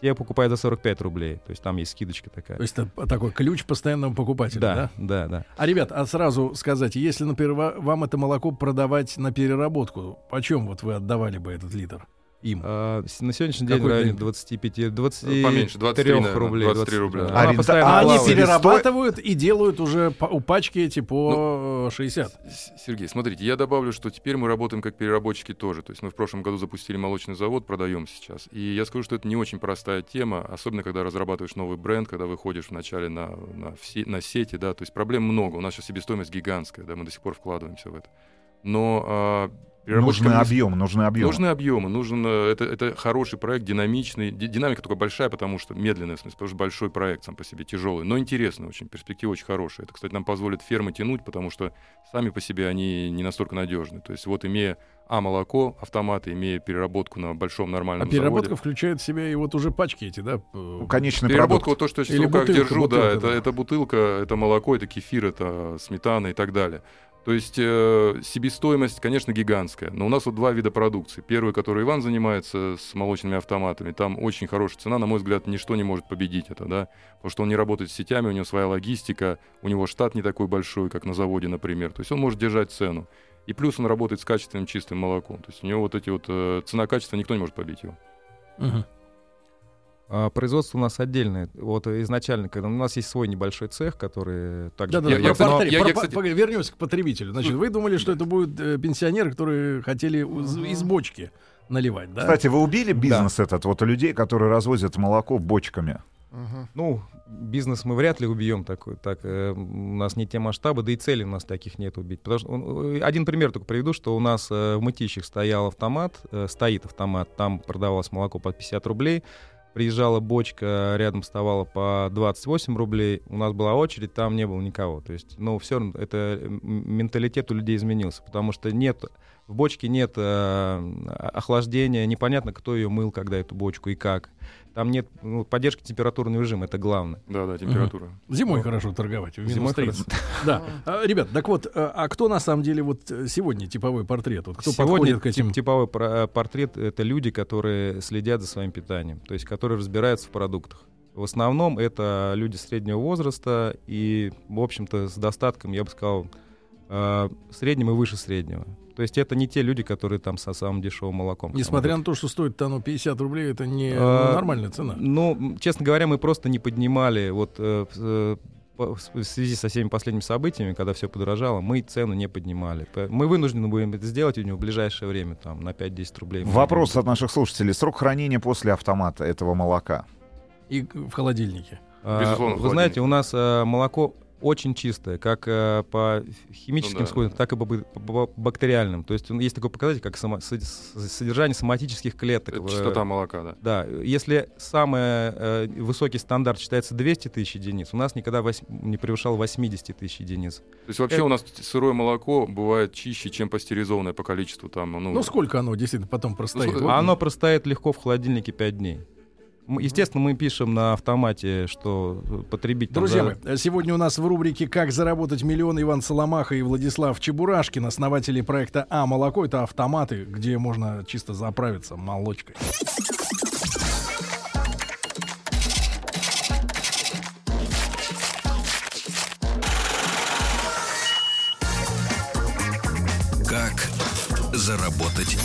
те покупают за 45 рублей. То есть там есть скидочка такая. То есть это такой ключ постоянного покупателя, да? да, да, да. А, ребят, а сразу сказать, если, например, ва- вам это молоко продавать на переработку, почем вот вы отдавали бы этот литр им? А, на сегодняшний день в районе день? 25, 23 Поменьше, 23, наверное, рублей. 23 рубля. А постоянно А они плавает. перерабатывают и делают уже по- у пачки эти по э, 60. С- Сергей, смотрите, я добавлю, что теперь мы работаем как переработчики тоже. То есть мы в прошлом году запустили молочный завод, продаем сейчас. И я скажу, что это не очень простая тема, особенно когда разрабатываешь новый бренд, когда выходишь вначале на, на, все, на сети, да, то есть проблем много. У нас сейчас себестоимость гигантская, да, мы до сих пор вкладываемся в это. Но а, Нужны не- объемы, нужны объемы. Нужны объемы, нужен, э, это, это хороший проект, динамичный. Ди- Динамика только большая, потому что медленная, в смысле, потому что большой проект сам по себе тяжелый, но интересный очень, перспектива очень хорошая. Это, кстати, нам позволит фермы тянуть, потому что сами по себе они не настолько надежны. То есть вот имея а молоко, автоматы, имея переработку на большом А нормальном переработка заводе. включает в себя и вот уже пачки эти, да? Конечный Переработка, продукт. вот то, что я сейчас Или в руках бутылка, держу, бутылка, да, это, да. это бутылка, это молоко, это кефир, это сметана и так далее. То есть э, себестоимость, конечно, гигантская. Но у нас вот два вида продукции. Первый, который Иван занимается с молочными автоматами, там очень хорошая цена. На мой взгляд, ничто не может победить это, да. Потому что он не работает с сетями, у него своя логистика, у него штат не такой большой, как на заводе, например. То есть он может держать цену. И плюс он работает с качественным чистым молоком. То есть у него вот эти вот э, цена-качество, никто не может побить его. Мгм. А, производство у нас отдельное. Вот изначально, когда у нас есть свой небольшой цех, который также... Да, да, Я- да. я, портрет- я- я, кстати- Вернемся к потребителю. Значит, вы думали, что это будут э, пенсионеры, которые хотели из, из бочки наливать, да? Кстати, вы убили бизнес этот вот у людей, которые развозят молоко бочками? Мгм. Ну, бизнес мы вряд ли убьем такой. Так, э, у нас не те масштабы, да и цели у нас таких нет убить. Потому что, он- э, один пример только приведу, что у нас э, в Мытищах стоял автомат, э, стоит автомат, там продавалось молоко по 50 рублей, приезжала бочка, рядом вставала по 28 рублей, у нас была очередь, там не было никого. То есть, ну, все равно это э, менталитет у людей изменился, потому что нет в бочке нет э, охлаждения, непонятно, кто ее мыл, когда эту бочку и как. Там нет ну, поддержки температурного режима, это главное. Да, да, температура. Зимой хорошо торговать. Зимой 30. Да. А, Ребят, так вот, а а кто на самом деле вот э, сегодня типовой портрет? Вот кто Сегодня подходит к этим? тип- типовой про- портрет — это люди, которые следят за своим питанием, то есть которые разбираются в продуктах. В основном это люди среднего возраста и, в общем-то, с достатком, я бы сказал, э, средним и выше среднего. То есть это не те люди, которые там со самым дешевым молоком. Несмотря на то, что стоит оно 50 рублей, это не А, ну, нормальная цена. Ну, честно говоря, мы просто не поднимали вот э, в- э, в связи со всеми последними событиями, когда все подорожало, мы цену не поднимали. Мы вынуждены будем это сделать у него в ближайшее время, там, на 5-10 рублей. Вопрос будем- от наших слушателей. Срок хранения после автомата этого молока. И в холодильнике. А, Безусловно, Вы знаете, у нас э, молоко очень чистое, как э, по химическим Ну да. свойствам, так и по, по- по бактериальным. То есть есть такой показатель, как само- содержание соматических клеток. Это в- частота молока, да. Да, если самый э, высокий стандарт считается 200 тысяч единиц, у нас никогда вось- не превышал 80 тысяч единиц. То есть вообще Это- у нас сырое молоко бывает чище, чем пастеризованное по количеству там. Ну, Ну, сколько оно действительно потом простоит? Ну, Вот А оно простоит легко в холодильнике 5 дней. Естественно, мы пишем на автомате, что э, потребить... там Друзья мои, сегодня у нас в рубрике «Как заработать миллион» Иван Соломаха и Владислав Чебурашкин, основатели проекта «А молоко». Это автоматы, где можно чисто заправиться молочкой. Как заработать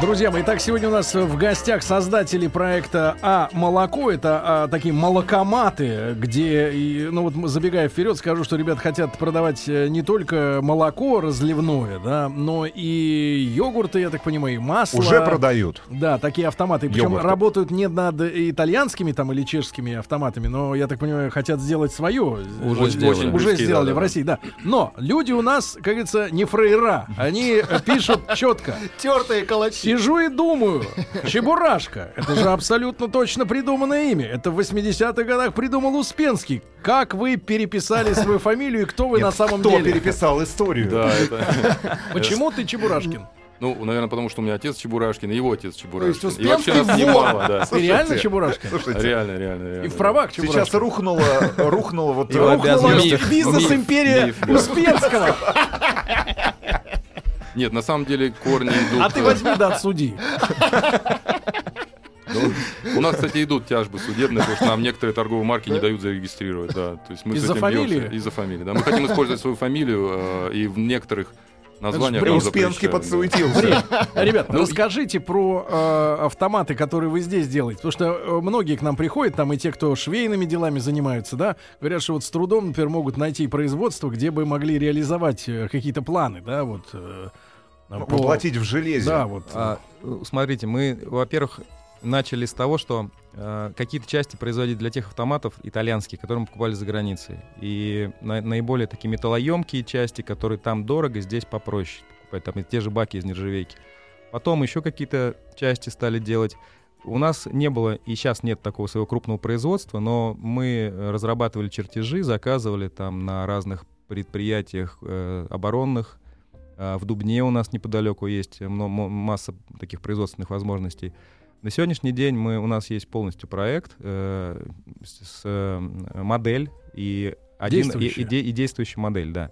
Друзья мои, итак, сегодня у нас в гостях создатели проекта А молоко. Это а, такие молокоматы, где, и, ну вот забегая вперед, скажу, что ребят хотят продавать э, не только молоко разливное, да, но и йогурты, я так понимаю, и масло. Уже продают. Да, такие автоматы. Причем Йогурты. работают не над итальянскими там или чешскими автоматами, но, я так понимаю, хотят сделать свое. Уже Очень- сделали. Уже Близкие, сделали да, в да, России, да. Но люди у нас, как говорится, не фрейра. Они пишут четко. Тертые калачи. Сижу и думаю, Чебурашка, это же абсолютно точно придуманное имя. Это в 80-х годах придумал Успенский. Как вы переписали свою фамилию и кто вы Нет, на самом кто деле? переписал историю? Да, это... Почему ты Чебурашкин? Ну, наверное, потому что у меня отец Чебурашкин, и его отец Чебурашкин. есть и вообще Успенский нас немало, да. Ты реально Чебурашкин? Слушайте, Реально, реально, реально. И в правах сейчас Чебурашкин. рухнуло, рухнуло вот... Его э, обязан- Рухнула бизнес-империя. Успенского. Нет, на самом деле корни идут... А ты возьми да отсуди. Ну, У нас, кстати, идут тяжбы судебные, потому что нам некоторые торговые марки не дают зарегистрировать. Да. То есть мы Из-за фамилии? Из-за фамилии. Да. Мы хотим использовать свою фамилию, э, и в некоторых названиях запрещают, да. подсуетился. Ребят, Ну, расскажите про э, автоматы, которые вы здесь делаете. Потому что э, многие к нам приходят, там и те, кто швейными делами занимаются, да, говорят, что вот с трудом, например, могут найти производство, где бы могли реализовать э, какие-то планы, да, вот. э, Воплотить в железе. Да, вот. А, э, смотрите, мы, во-первых, начали с того, что э, какие-то части производить для тех автоматов итальянские, которые мы покупали за границей. И на- наиболее такие металлоемкие части, которые там дорого, здесь попроще покупать. Там те же баки из нержавейки. Потом еще какие-то части стали делать. У нас не было и сейчас нет такого своего крупного производства, но мы э, разрабатывали чертежи, заказывали там на разных предприятиях э, оборонных, В Дубне у нас неподалеку есть масса таких производственных возможностей. На сегодняшний день мы, у нас есть полностью проект, э, с, с, модель и, один, и, Действующая. и и действующая модель, да.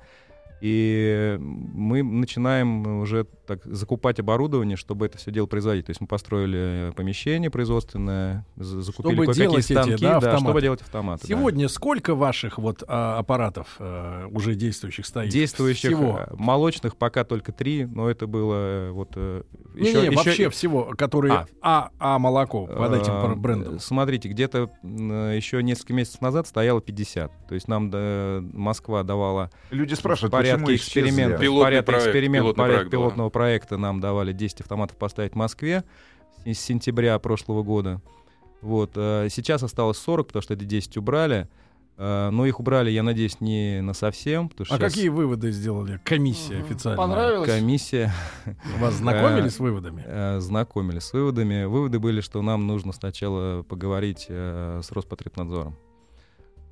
И мы начинаем уже так закупать оборудование, чтобы это все дело производить. То есть мы построили помещение производственное, за- закупили кое-какие делать эти, станки, да, да, чтобы делать автоматы. да. Сегодня сколько ваших вот а, аппаратов э, уже действующих стоит? Действующих всего? э, молочных пока только три, но это было э, вот э, Не, еще- не, еще- вообще всего, которые А. а, а молоко под этим бр- брендом. Смотрите, где-то еще несколько месяцев назад стояло 50. То есть нам да, Москва давала Люди спрашивают, порядке эксперимента, в Пилотный порядке проект, эксперимента, пилотный порядке пилотного проекта нам давали 10 автоматов поставить в Москве с с сентября прошлого года. Вот. э, Сейчас осталось 40, потому что эти 10 убрали. Э, Но их убрали, я надеюсь, не на совсем. А щас какие выводы сделали комиссия официально? Понравилось? комиссия Вас знакомили Э, с выводами? знакомились с выводами. Выводы были, что нам нужно сначала поговорить с Роспотребнадзором.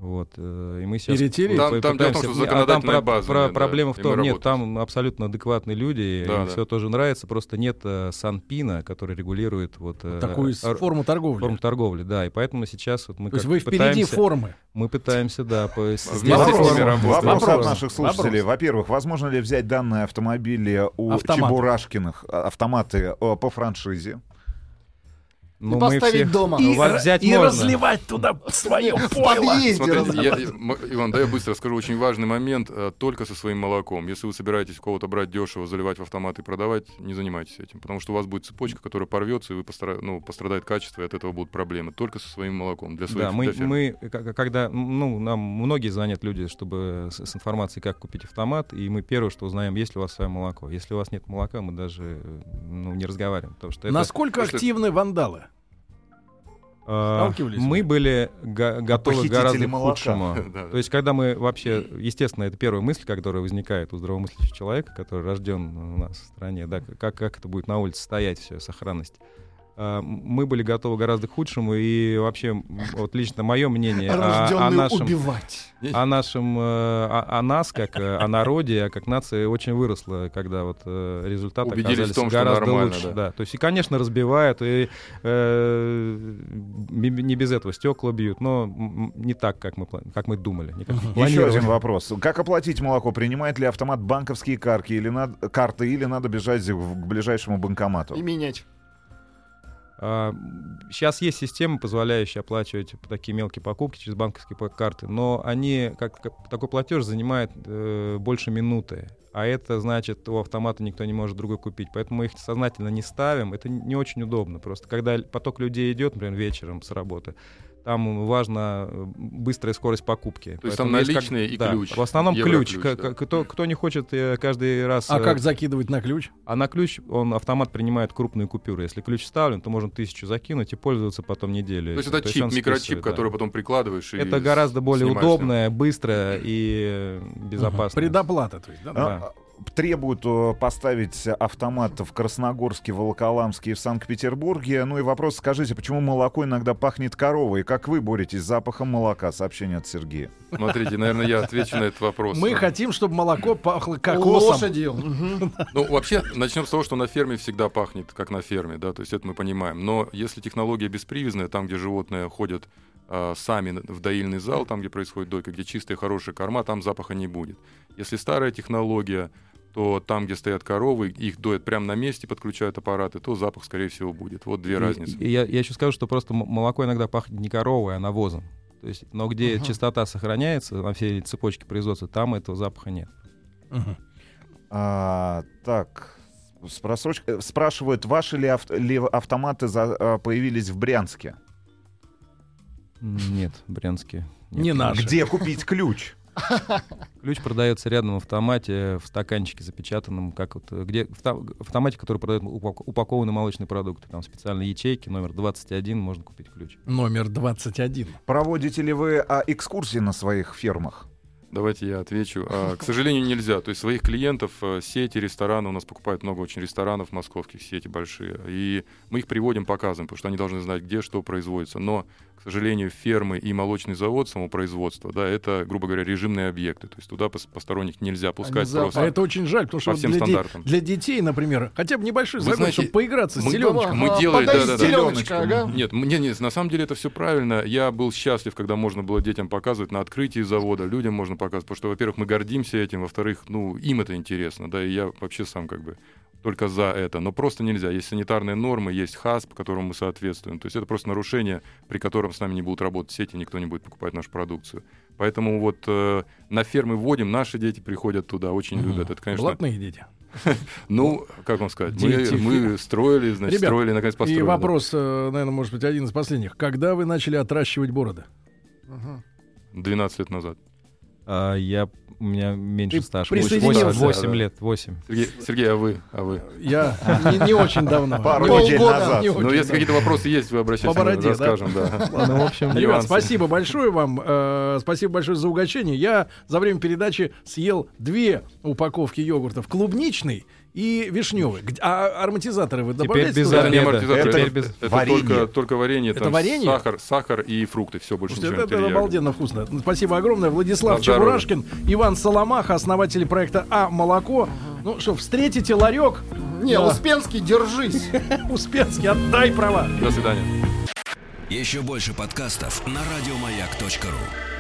Вот, э, и мы сейчас Перетереть? Там- там дело в том, что а там законодательная про- база, про- да, проблема в том, нет, там абсолютно адекватные люди, Да, им да. все тоже нравится, просто нет э, Санпина, который регулирует вот э, Такую ор- форму торговли. форму торговли, да, и поэтому сейчас вот мы То есть вы впереди пытаемся, формы. мы пытаемся, да, по- сделать. Вопрос Вопрос. от наших слушателей. Во-первых, возможно ли взять данные автомобили у. Чебурашкиных, а, автоматы э, по франшизе? Ну, И мы поставить всех- дома. Ну, вас взять и можно. разливать туда свое пойло. Смотрите, я- я- Иван, да я быстро скажу, очень важный момент, э, только со своим молоком. Если вы собираетесь у кого-то брать дешево, заливать в автомат и продавать, не занимайтесь этим, потому что у вас будет цепочка, которая порвется, и вы постара- ну, пострадает качество, и от этого будут проблемы. Только со своим молоком, для своих Да, мы, мы, к- когда, ну, нам многие звонят люди, чтобы с, с информацией, как купить автомат, и мы первое, что узнаем, есть ли у вас свое молоко. Если у вас нет молока, мы даже ну, не разговариваем, потому что это... Насколько активны вандалы? А, Сталкивались Мы были га- готовы Похитители гораздо к молока. худшему. Да, да. То есть, когда мы вообще, естественно, это первая мысль, которая возникает у здравомыслящего человека, который рожден у нас в стране, да, как, как это будет на улице стоять, все, сохранность. А, Мы были готовы гораздо к худшему, и вообще, вот лично мое мнение о, о нашем, убивать. о нашем, э, о, о нас, как э, о народе, как нации, очень выросло, когда вот э, результаты Убедились оказались в том, гораздо лучше. да. То есть, и, конечно, разбивают, и э, не без этого стекла бьют, но не так, как мы, как мы думали. не как мы Еще один вопрос. Как оплатить молоко? Принимает ли автомат банковские карты или надо, карты, или надо бежать к ближайшему банкомату? И менять. Сейчас есть системы, позволяющие оплачивать такие мелкие покупки через банковские карты, но они, как, как такой платеж занимает э, больше минуты. А это значит, у автомата никто не может другой купить. Поэтому мы их сознательно не ставим. Это не очень удобно. Просто когда поток людей идет, например, вечером с работы, там важна э, быстрая скорость покупки. То есть там Поэтому есть как- наличные и да, ключ. В основном ключ. Да. Кто, кто не хочет э, каждый раз... А э, как закидывать на ключ? а на ключ он автомат принимает крупные купюры. Если ключ вставлен, то можно тысячу закинуть и пользоваться потом неделю. То есть это чип, он микрочип, списывает, да. который потом прикладываешь и Это гораздо более снимаешь удобно, быстро и э, безопасно. Предоплата, то есть, да? Да. А, Требуют э, поставить автомат в Красногорске, Волоколамске и в Санкт-Петербурге. Ну и вопрос, скажите, почему молоко иногда пахнет коровой? И как вы боретесь с запахом молока? Сообщение от Сергея. Смотрите, наверное, я отвечу на этот вопрос. Мы хотим, чтобы молоко пахло кокосом. Лошадью. Ну, вообще, начнем с того, что на ферме всегда пахнет, как на ферме, да, то есть это мы понимаем. Но если технология беспривязная, там, где животные ходят а, сами в доильный зал, там, где происходит дойка, где чистые, хорошие корма, там запаха не будет. Если старая технология, то там, где стоят коровы, их доят прямо на месте, подключают аппараты, то запах, скорее всего, будет. Вот две И- разницы. и я, я еще скажу, что просто молоко иногда пахнет не коровой, а навозом. То есть, но где Ага. чистота сохраняется на всей цепочке производства, там этого запаха нет. Мгм. А, так, с просрочкой- э, спрашивают, ваши ли, авт- ли автоматы за- а, появились в Брянске? Нет, в Брянске. нет. Не наши. Где купить ключ? Ключ продается рядом в автомате, в стаканчике запечатанном, как вот, где в автомате, который продает упак- упакованные молочные продукты. Там специальные ячейки, номер 21, можно купить ключ. Номер 21. Проводите ли вы а, экскурсии на своих фермах? Давайте я отвечу. А, К сожалению, нельзя. То есть своих клиентов, э, сети, рестораны, у нас покупают много очень ресторанов московских, сети большие. И мы их приводим, показываем, потому что они должны знать, где что производится. Но, к сожалению, фермы и молочный завод самопроизводства, да, это, грубо говоря, режимные объекты. То есть туда пос- посторонних нельзя пускать зоопарк. просто А это очень жаль, потому что по всем для, де- стандартам. для детей, например, хотя бы небольшой Вы загон, знаете, чтобы поиграться с мы- зеленочком. Мы Ага, делали, подай да-да-да. зеленочка, ага. Нет, мне не, на самом деле это все правильно. Я был счастлив, когда можно было детям показывать на открытии завода, людям можно показывать, потому что, во-первых, мы гордимся этим, во-вторых, ну, им это интересно, да, и я вообще сам как бы только за это. Но просто нельзя. Есть санитарные нормы, есть ХАСП, которому мы соответствуем. То есть это просто нарушение, при котором с нами не будут работать сети, никто не будет покупать нашу продукцию. Поэтому вот э, на фермы вводим, наши дети приходят туда, очень Мгм. любят. Это, конечно, Блатные дети. ну, как вам сказать, мы, строили, значит, Ребят, строили, наконец построили. И вопрос, э, наверное, может быть, один из последних. Когда вы начали отращивать бороды? Мгм. 12 лет назад. А я, у меня меньше Ты стаж. присоединился, 8, да, да. лет, 8. Сергей, Сергей, а вы? А вы? Я не, не очень давно. Пару Не недель полгода, назад. не Ну, если какие-то вопросы есть, вы обращайтесь, По бороде, да? расскажем, да. Ну, в общем, Ребят, спасибо большое вам. э, спасибо большое за угощение. Я за время передачи съел две упаковки йогуртов. Клубничный и вишневый. А ароматизаторы вы Теперь добавляете? без туда? Это не амортизатор, Это это, без- это варенье. только, только варенье, Это там варенье? сахар, сахар и фрукты, все, больше Слушайте, ничего это, это обалденно вкусно. Спасибо огромное. Владислав здоровье. Чебурашкин, Иван Соломаха, основатели проекта А Молоко. Ну что, встретите ларек? Не, Да. Успенский, держись. Успенский, отдай права. До свидания. Еще больше подкастов на радиомаяк.ру.